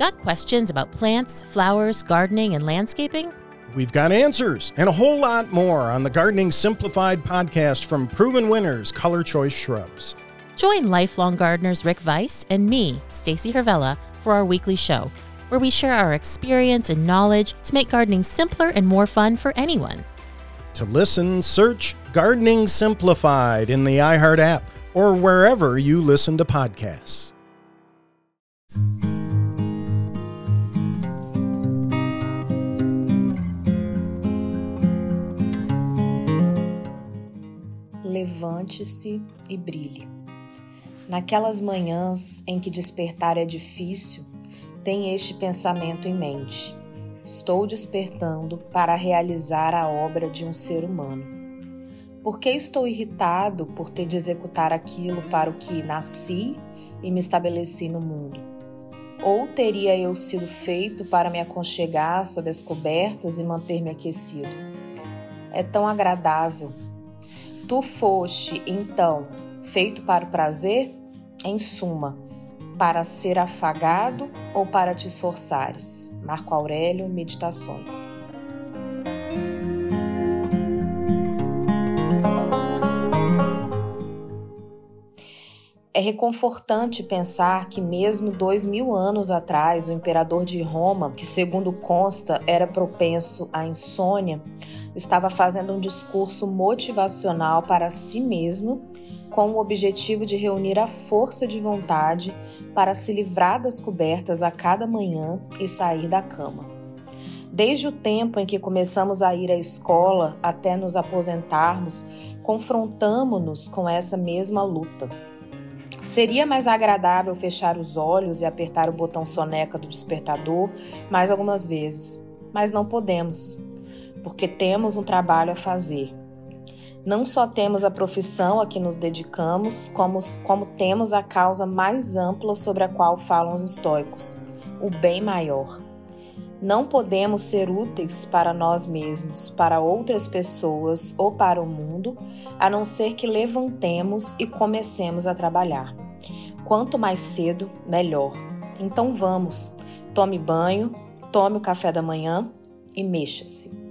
Got questions about plants, flowers, gardening, and landscaping? We've got answers and a whole lot more on the Gardening Simplified podcast from proven winners, Color Choice Shrubs. Join lifelong gardeners Rick Weiss and me, Stacy Hervella, for our weekly show, where we share our experience and knowledge to make gardening simpler and more fun for anyone. To listen, search Gardening Simplified in the iHeart app or wherever you listen to podcasts. Levante-se e brilhe. Naquelas manhãs em que despertar é difícil, tem este pensamento em mente: estou despertando para realizar a obra de um ser humano. Por que estou irritado por ter de executar aquilo para o que nasci e me estabeleci no mundo? Ou teria eu sido feito para me aconchegar sob as cobertas e manter-me aquecido? É tão agradável. Tu foste, então, feito para o prazer? Em suma, para ser afagado ou para te esforçares? Marco Aurélio, Meditações. É reconfortante pensar que, mesmo dois mil anos atrás, o imperador de Roma, que segundo consta era propenso à insônia, estava fazendo um discurso motivacional para si mesmo, com o objetivo de reunir a força de vontade para se livrar das cobertas a cada manhã e sair da cama. Desde o tempo em que começamos a ir à escola até nos aposentarmos, confrontamos-nos com essa mesma luta Seria mais agradável fechar os olhos e apertar o botão soneca do despertador mais algumas vezes, mas não podemos, porque temos um trabalho a fazer. Não só temos a profissão a que nos dedicamos, como, como temos a causa mais ampla sobre a qual falam os estoicos, o bem maior. Não podemos ser úteis para nós mesmos, para outras pessoas ou para o mundo, a não ser que levantemos e comecemos a trabalhar. Quanto mais cedo, melhor. Então vamos, tome banho, tome o café da manhã e mexa-se.